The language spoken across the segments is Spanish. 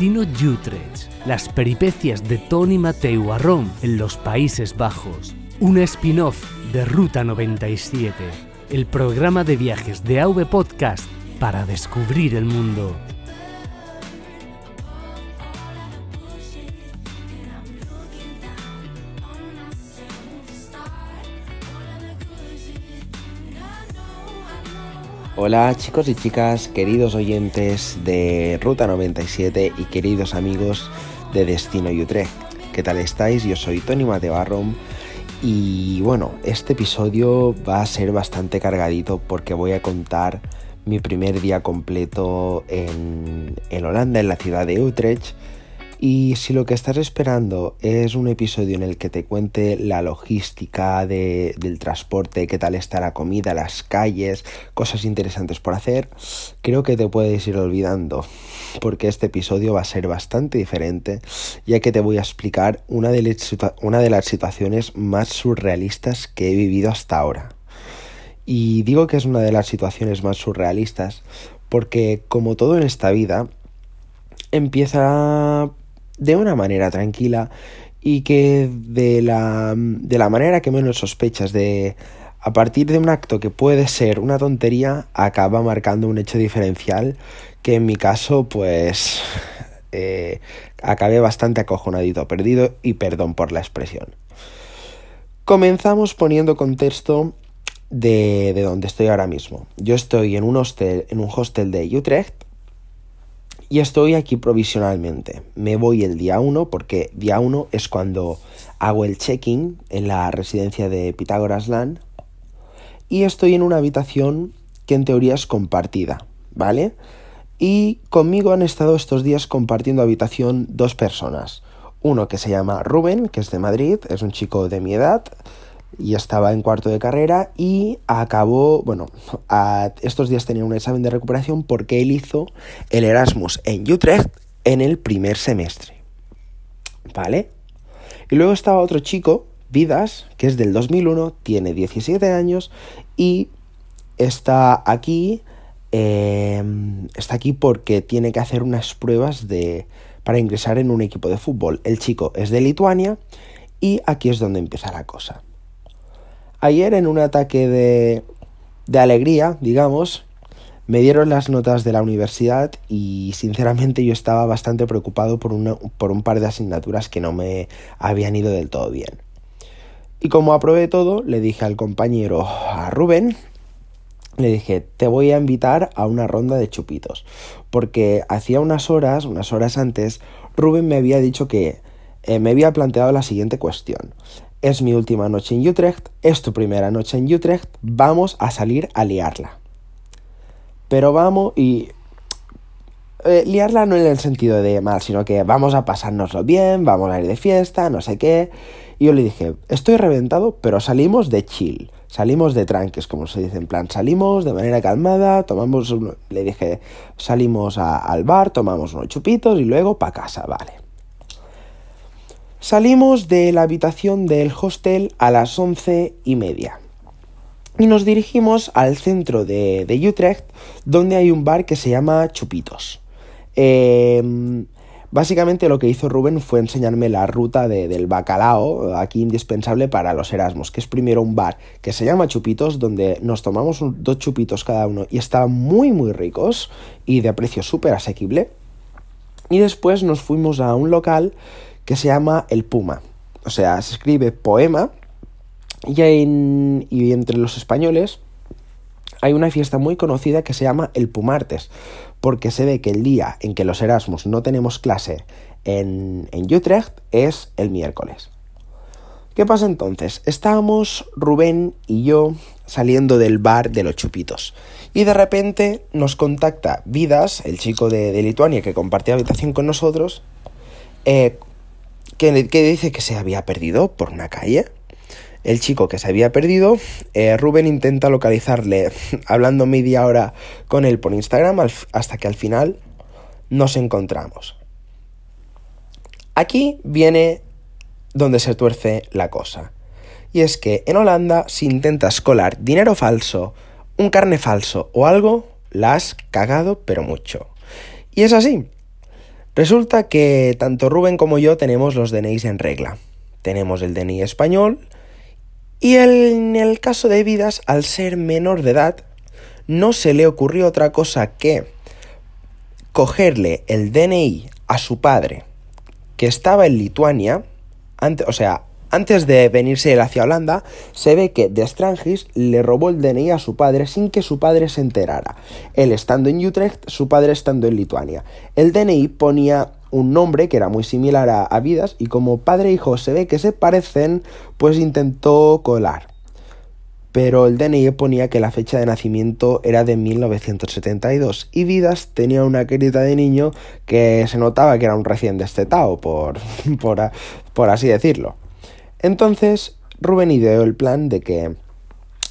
Destino Utrecht. Las peripecias de Tony Mateu Arrom en los Países Bajos. Un spin-off de Ruta 97. El programa de viajes de AV Podcast para descubrir el mundo. Hola chicos y chicas, queridos oyentes de Ruta 97 y queridos amigos de Destino Utrecht. ¿Qué tal estáis? Yo soy Tony Matebarrom y bueno, este episodio va a ser bastante cargadito porque voy a contar mi primer día completo en, en Holanda, en la ciudad de Utrecht. Y si lo que estás esperando es un episodio en el que te cuente la logística de- del transporte, qué tal está la comida, las calles, cosas interesantes por hacer, creo que te puedes ir olvidando, porque este episodio va a ser bastante diferente, ya que te voy a explicar una de, una de las situaciones más surrealistas que he vivido hasta ahora. Y digo que es una de las situaciones más surrealistas porque, como todo en esta vida, empieza de una manera tranquila y que de la, de la manera que menos sospechas de a partir de un acto que puede ser una tontería acaba marcando un hecho diferencial que en mi caso pues eh, acabé bastante acojonadito perdido y perdón por la expresión. Comenzamos poniendo contexto de, de donde estoy ahora mismo. Yo estoy en un hostel en un hostel de Utrecht y estoy aquí provisionalmente. Me voy el día 1 porque día 1 es cuando hago el check-in en la residencia de Pitágoras Land y estoy en una habitación que en teoría es compartida, ¿vale? Y conmigo han estado estos días compartiendo habitación dos personas. Uno que se llama Rubén, que es de Madrid, es un chico de mi edad y estaba en cuarto de carrera y acabó, bueno, estos días tenía un examen de recuperación porque él hizo el Erasmus en Utrecht en el primer semestre. ¿Vale? Y luego estaba otro chico, Vidas, que es del 2001, tiene 17 años y está aquí, eh, está aquí porque tiene que hacer unas pruebas de, para ingresar en un equipo de fútbol. El chico es de Lituania y aquí es donde empieza la cosa. Ayer en un ataque de, de alegría, digamos, me dieron las notas de la universidad y sinceramente yo estaba bastante preocupado por, una- por un par de asignaturas que no me habían ido del todo bien. Y como aprobé todo, le dije al compañero, a Rubén, le dije, te voy a invitar a una ronda de chupitos. Porque hacía unas horas, unas horas antes, Rubén me había dicho que eh, me había planteado la siguiente cuestión. Es mi última noche en Utrecht, es tu primera noche en Utrecht, vamos a salir a liarla. Pero vamos y... eh, liarla no en el sentido de mal, sino que vamos a pasárnoslo bien, vamos a ir de fiesta, no sé qué. Y yo le dije, estoy reventado, pero salimos de chill, salimos de tranques, como se dice, en plan, salimos de manera calmada, tomamos, le dije, salimos a- al bar, tomamos unos chupitos y luego para casa, vale. Salimos de la habitación del hostel a las once y media y nos dirigimos al centro de, de Utrecht, donde hay un bar que se llama Chupitos. Eh, básicamente lo que hizo Rubén fue enseñarme la ruta de- del bacalao, aquí indispensable para los Erasmus, que es primero un bar que se llama Chupitos, donde nos tomamos dos chupitos cada uno y estaban muy muy ricos y de precio súper asequible. Y después nos fuimos a un local que se llama El Puma. O sea, se escribe poema y, en- y entre los españoles hay una fiesta muy conocida que se llama el Pumartes, porque se ve que el día en que los Erasmus no tenemos clase en, en Utrecht es el miércoles. ¿Qué pasa entonces? Estábamos Rubén y yo saliendo del bar de los chupitos. Y de repente nos contacta Vidas, el chico de, de Lituania que compartía habitación con nosotros, eh, que, dice que se había perdido por una calle. El chico que se había perdido, eh, Rubén intenta localizarle hablando media hora con él por Instagram hasta que al final nos encontramos. Aquí viene donde se tuerce la cosa. Y es que en Holanda, si intentas colar dinero falso, un carne falso o algo, la has cagado pero mucho. Y es así. Resulta que tanto Rubén como yo tenemos los DNIs en regla. Tenemos el DNI español y en el caso de Vidas, al ser menor de edad, no se le ocurrió otra cosa que cogerle el DNI a su padre, que estaba en Lituania, antes, o sea, antes de venirse él hacia Holanda, se ve que de Strangis le robó el DNI a su padre sin que su padre se enterara. Él estando en Utrecht, su padre estando en Lituania. El DNI ponía un nombre que era muy similar a, Vidas y como padre e hijo se ve que se parecen, pues intentó colar. Pero el DNI ponía que la fecha de nacimiento era de 1972 y Vidas tenía una querida de niño que se notaba que era un recién destetado, por, por, por así decirlo. Entonces Rubén ideó el plan de que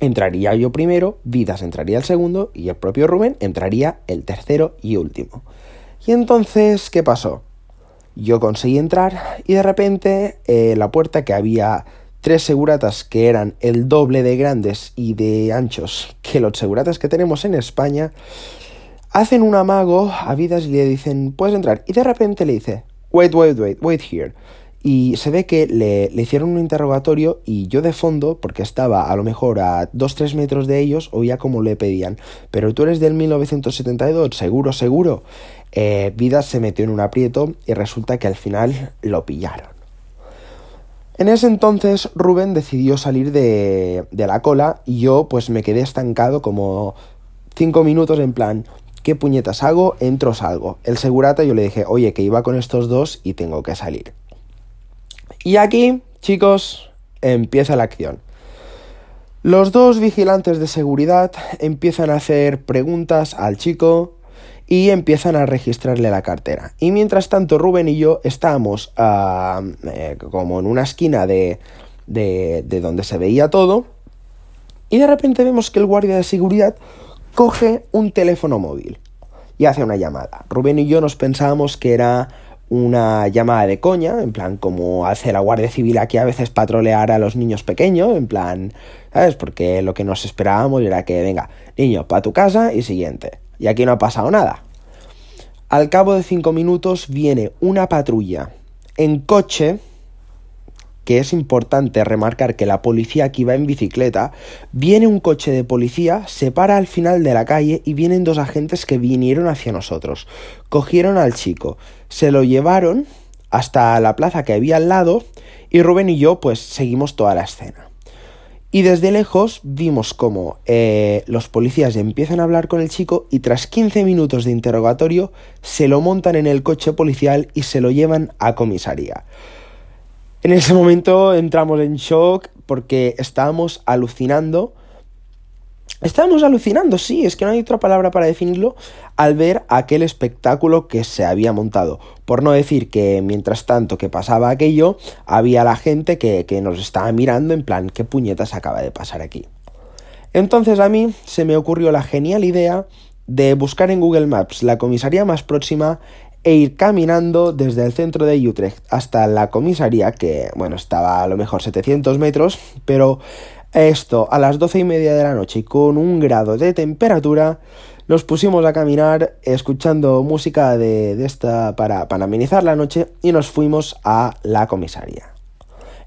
entraría yo primero, Vidas entraría el segundo y el propio Rubén entraría el tercero y último. Y entonces, ¿qué pasó? Yo conseguí entrar y de repente eh, la puerta que había tres seguratas que eran el doble de grandes y de anchos que los seguratas que tenemos en España, hacen un amago a Vidas y le dicen, puedes entrar. Y de repente le dice, wait, wait, wait, wait here. Y se ve que le, le, hicieron un interrogatorio y yo de fondo, porque estaba a lo mejor a 2-3 metros de ellos, oía como le pedían, pero tú eres del 1972, seguro, seguro. Eh, Vidas se metió en un aprieto y resulta que al final lo pillaron. En ese entonces Rubén decidió salir de, de la cola y yo pues me quedé estancado como 5 minutos en plan, ¿qué puñetas hago? Entro, salgo. El segurata yo le dije, oye, que iba con estos dos y tengo que salir. Y aquí, chicos, empieza la acción. Los dos vigilantes de seguridad empiezan a hacer preguntas al chico y empiezan a registrarle la cartera. Y mientras tanto, Rubén y yo estábamos uh, eh, como en una esquina de, de, de donde se veía todo. Y de repente vemos que el guardia de seguridad coge un teléfono móvil y hace una llamada. Rubén y yo nos pensábamos que era una llamada de coña, en plan como hace la Guardia Civil aquí a veces patrolear a los niños pequeños, en plan, ¿sabes? Porque lo que nos esperábamos era que, venga, niño, para tu casa y siguiente. Y aquí no ha pasado nada. Al cabo de cinco minutos viene una patrulla en coche, que es importante remarcar que la policía aquí va en bicicleta, viene un coche de policía, se para al final de la calle y vienen dos agentes que vinieron hacia nosotros. Cogieron al chico, se lo llevaron hasta la plaza que había al lado y Rubén y yo pues seguimos toda la escena. Y desde lejos vimos como eh, los policías empiezan a hablar con el chico y tras 15 minutos de interrogatorio se lo montan en el coche policial y se lo llevan a comisaría. En ese momento entramos en shock porque estábamos alucinando. Estábamos alucinando, sí, es que no hay otra palabra para definirlo, al ver aquel espectáculo que se había montado. Por no decir que mientras tanto que pasaba aquello, había la gente que, que nos estaba mirando en plan, ¿qué puñetas acaba de pasar aquí? Entonces a mí se me ocurrió la genial idea de buscar en Google Maps la comisaría más próxima e ir caminando desde el centro de Utrecht hasta la comisaría, que bueno, estaba a lo mejor 700 metros, pero esto a las doce y media de la noche con un grado de temperatura, nos pusimos a caminar escuchando música de, de esta para, para amenizar la noche y nos fuimos a la comisaría.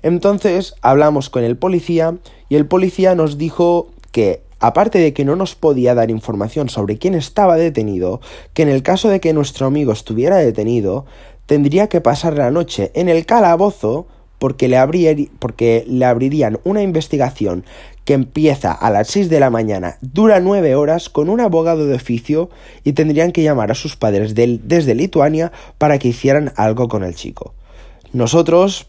Entonces hablamos con el policía y el policía nos dijo que aparte de que no nos podía dar información sobre quién estaba detenido, que en el caso de que nuestro amigo estuviera detenido, tendría que pasar la noche en el calabozo porque le, abrirían una investigación que empieza a las 6 de la mañana, dura 9 horas con un abogado de oficio y tendrían que llamar a sus padres desde Lituania para que hicieran algo con el chico. Nosotros,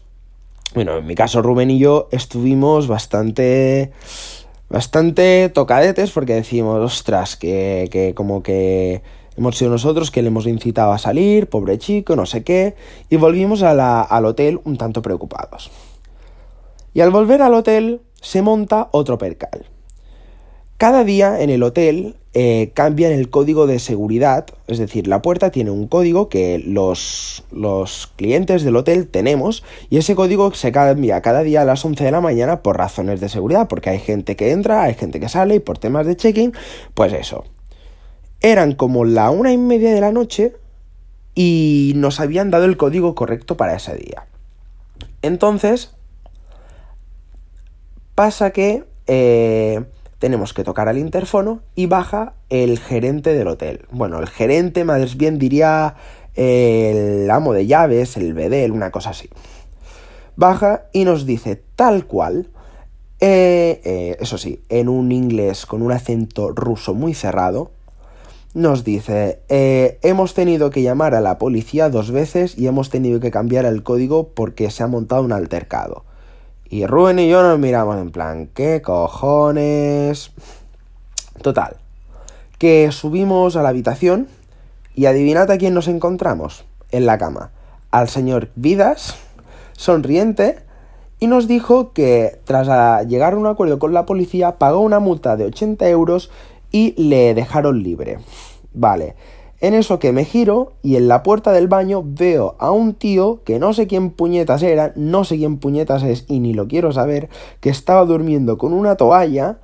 bueno, en mi caso Rubén y yo estuvimos bastante bastante tocadetes porque decimos, ostras, que, que como que hemos sido nosotros que le hemos incitado a salir, pobre chico, no sé qué, y volvimos al hotel un tanto preocupados. Y al volver al hotel se monta otro percal. Cada día en el hotel eh, cambian el código de seguridad, es decir, la puerta tiene un código que los, los clientes del hotel tenemos y ese código se cambia cada día a las 11 de la mañana por razones de seguridad, porque hay gente que entra, hay gente que sale y por temas de check-in, pues eso. Eran como la una y media de la noche y nos habían dado el código correcto para ese día. Entonces, pasa que... Eh, tenemos que tocar al interfono y baja el gerente del hotel. Bueno, el gerente, más bien diría el amo de llaves, el bedel, una cosa así. Baja y nos dice tal cual, eh, eh, eso sí, en un inglés con un acento ruso muy cerrado, nos dice, eh, hemos tenido que llamar a la policía dos veces y hemos tenido que cambiar el código porque se ha montado un altercado. Y Rubén y yo nos miramos en plan, ¿qué cojones? Total, que subimos a la habitación y adivinad a quién nos encontramos en la cama. Al señor Vidas, sonriente, y nos dijo que tras llegar a un acuerdo con la policía pagó una multa de 80 euros y le dejaron libre. Vale, en eso que me giro y en la puerta del baño veo a un tío que no sé quién puñetas era, no sé quién puñetas es y ni lo quiero saber, que estaba durmiendo con una toalla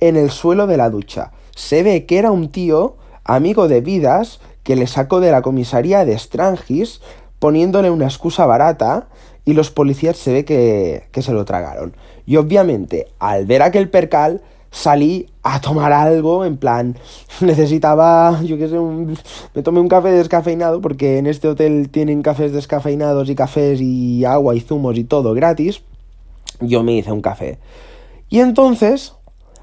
en el suelo de la ducha. Se ve que era un tío, amigo de Vidas, que le sacó de la comisaría de Strangis poniéndole una excusa barata y los policías se ve que, que se lo tragaron. Y obviamente, al ver aquel percal, salí a tomar algo, en plan, necesitaba, yo qué sé, me tomé un café descafeinado porque en este hotel tienen cafés descafeinados y cafés y agua y zumos y todo gratis. Yo me hice un café. Y entonces,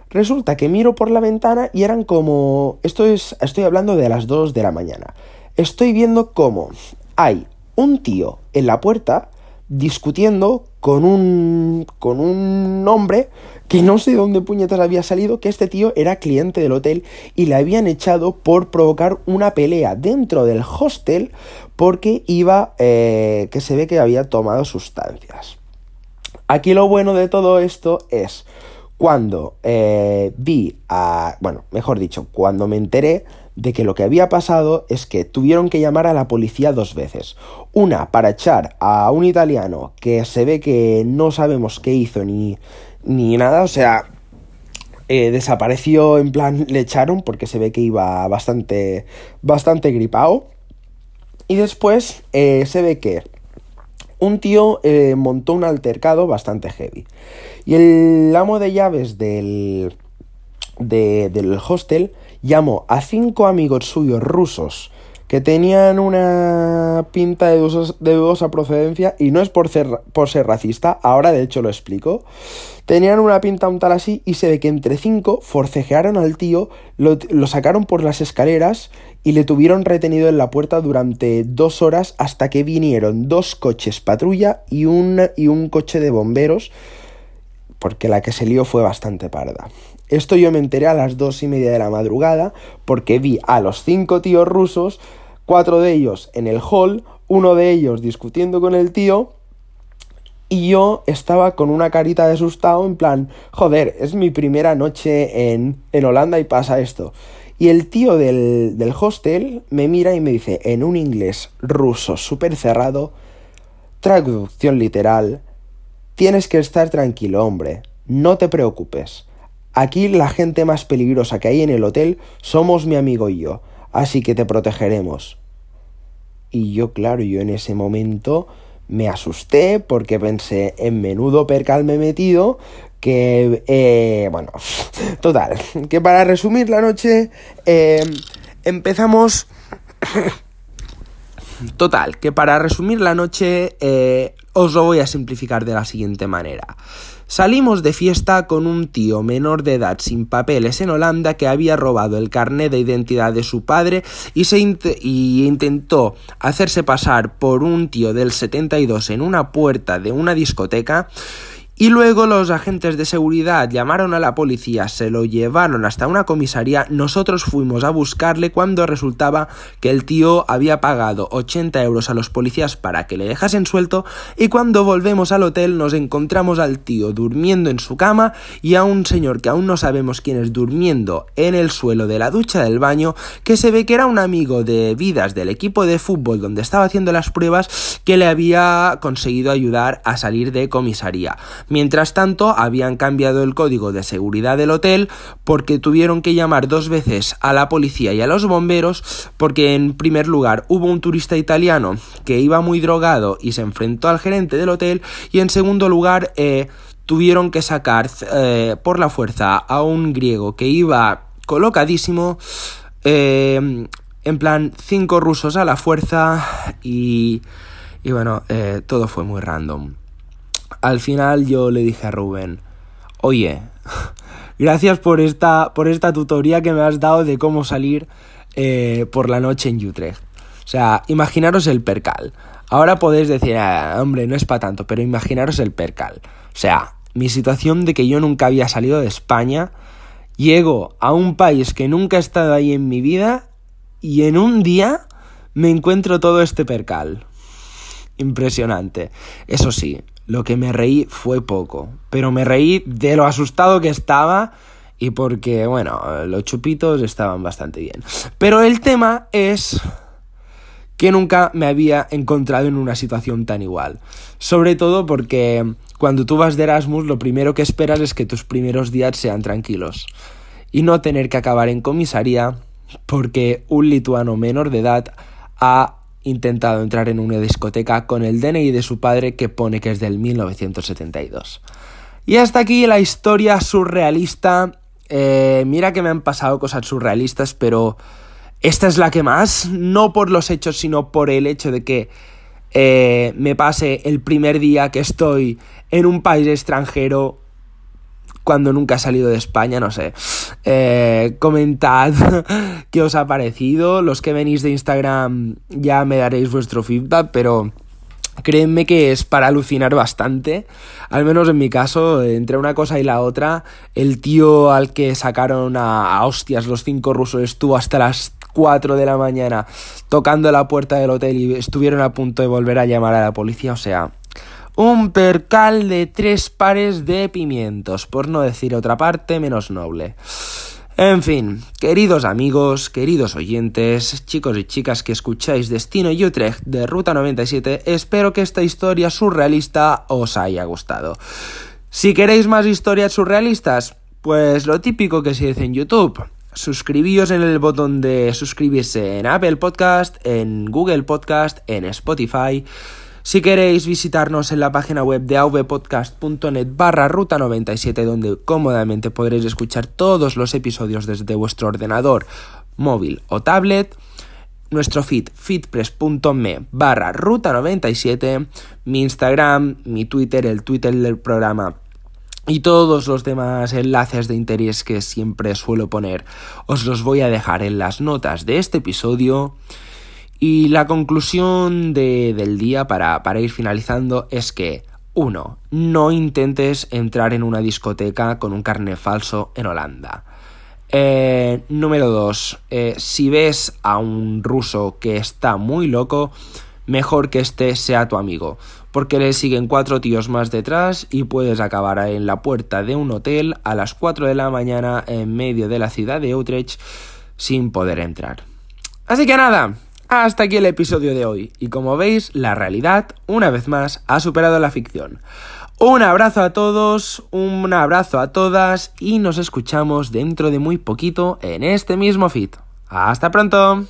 resulta que miro por la ventana y eran como, esto es, estoy hablando de las 2 de la mañana. Estoy viendo cómo hay un tío en la puerta discutiendo con un con un hombre que no sé dónde puñetas había salido, que este tío era cliente del hotel y le habían echado por provocar una pelea dentro del hostel porque iba, eh, que se ve que había tomado sustancias. Aquí lo bueno de todo esto es cuando eh, vi a, bueno, mejor dicho, cuando me enteré de que lo que había pasado es que tuvieron que llamar a la policía dos veces. Una para echar a un italiano que se ve que no sabemos qué hizo ni, ni nada, o sea, eh, desapareció en plan, le echaron porque se ve que iba bastante, bastante gripado. Y después eh, se ve que un tío eh, montó un altercado bastante heavy. Y el amo de llaves del, del hostel llamó a cinco amigos suyos rusos que tenían una pinta de dudosa, procedencia y no es por ser, racista, ahora de hecho lo explico. Tenían una pinta un tal así y se ve que entre cinco forcejearon al tío, lo, sacaron por las escaleras y le tuvieron retenido en la puerta durante dos horas hasta que vinieron dos coches patrulla y, y un coche de bomberos, porque la que se lió fue bastante parda. Esto yo me enteré a las dos y media de la madrugada porque vi a los cinco tíos rusos, cuatro de ellos en el hall, uno de ellos discutiendo con el tío y yo estaba con una carita de asustado en plan, joder, es mi primera noche en, en Holanda y pasa esto. Y el tío del, del hostel me mira y me dice en un inglés ruso súper cerrado, traducción literal, tienes que estar tranquilo, hombre, no te preocupes. Aquí la gente más peligrosa que hay en el hotel somos mi amigo y yo, así que te protegeremos. Y yo, claro, yo en ese momento me asusté porque pensé en menudo percal me metido que, eh, bueno, total, que para resumir la noche, eh, empezamos... Total, que para resumir la noche, eh, Os lo voy a simplificar de la siguiente manera. Salimos de fiesta con un tío menor de edad sin papeles en Holanda que había robado el carnet de identidad de su padre y, se y intentó hacerse pasar por un tío del 72 en una puerta de una discoteca y luego los agentes de seguridad llamaron a la policía, se lo llevaron hasta una comisaría, nosotros fuimos a buscarle cuando resultaba que el tío había pagado 80 euros a los policías para que le dejasen suelto y cuando volvemos al hotel nos encontramos al tío durmiendo en su cama y a un señor que aún no sabemos quién es durmiendo en el suelo de la ducha del baño que se ve que era un amigo de vidas del equipo de fútbol donde estaba haciendo las pruebas que le había conseguido ayudar a salir de comisaría. Mientras tanto, habían cambiado el código de seguridad del hotel porque tuvieron que llamar dos veces a la policía y a los bomberos porque en primer lugar hubo un turista italiano que iba muy drogado y se enfrentó al gerente del hotel y en segundo lugar eh, tuvieron que sacar eh, por la fuerza a un griego que iba colocadísimo eh, en plan cinco rusos a la fuerza y, y bueno, todo fue muy random. Al final yo le dije a Rubén, oye, gracias por esta, por esta tutoría que me has dado de cómo salir eh, por la noche en Utrecht. O sea, imaginaros el percal. Ahora podéis decir, ah, hombre, no es para tanto, pero imaginaros el percal. O sea, mi situación de que yo nunca había salido de España, llego a un país que nunca he estado ahí en mi vida y en un día me encuentro todo este percal. Impresionante. Eso sí, lo que me reí fue poco, pero me reí de lo asustado que estaba y porque, bueno, los chupitos estaban bastante bien. Pero el tema es que nunca me había encontrado en una situación tan igual. Sobre todo porque cuando tú vas de Erasmus lo primero que esperas es que tus primeros días sean tranquilos y no tener que acabar en comisaría porque un lituano menor de edad ha intentado entrar en una discoteca con el DNI de su padre que pone que es del 1972. Y hasta aquí la historia surrealista. Eh, mira que me han pasado cosas surrealistas, pero esta es la que más, no por los hechos, sino por el hecho de que eh, me pase el primer día que estoy en un país extranjero cuando nunca he salido de España, no sé. Eh, comentad qué os ha parecido. Los que venís de Instagram ya me daréis vuestro feedback, pero créanme que es para alucinar bastante. Al menos en mi caso, entre una cosa y la otra, el tío al que sacaron a, a hostias los cinco rusos estuvo hasta las 4 de la mañana tocando la puerta del hotel y estuvieron a punto de volver a llamar a la policía. O sea, un percal de tres pares de pimientos, por no decir otra parte menos noble. En fin, queridos amigos, queridos oyentes, chicos y chicas que escucháis Destino y Utrecht de Ruta 97, espero que esta historia surrealista os haya gustado. Si queréis más historias surrealistas, pues lo típico que se dice en YouTube. Suscribíos en el botón de suscribirse en Apple Podcast, en Google Podcast, en Spotify. Si queréis visitarnos en la página web de avpodcast.net barra ruta 97 donde cómodamente podréis escuchar todos los episodios desde vuestro ordenador, móvil o tablet, nuestro feed feedpress.me barra ruta 97, mi Instagram, mi Twitter, el Twitter del programa y todos los demás enlaces de interés que siempre suelo poner os los voy a dejar en las notas de este episodio. Y la conclusión del día para, ir finalizando es que 1. No intentes entrar en una discoteca con un carnet falso en Holanda. Eh, número 2. Eh, si ves a un ruso que está muy loco, mejor que este sea tu amigo, porque le siguen cuatro tíos más detrás y puedes acabar en la puerta de un hotel a las 4 de la mañana en medio de la ciudad de Utrecht sin poder entrar. Así que nada, hasta aquí el episodio de hoy, y como veis, la realidad, una vez más, ha superado la ficción. Un abrazo a todos, un abrazo a todas, y nos escuchamos dentro de muy poquito en este mismo feed. ¡Hasta pronto!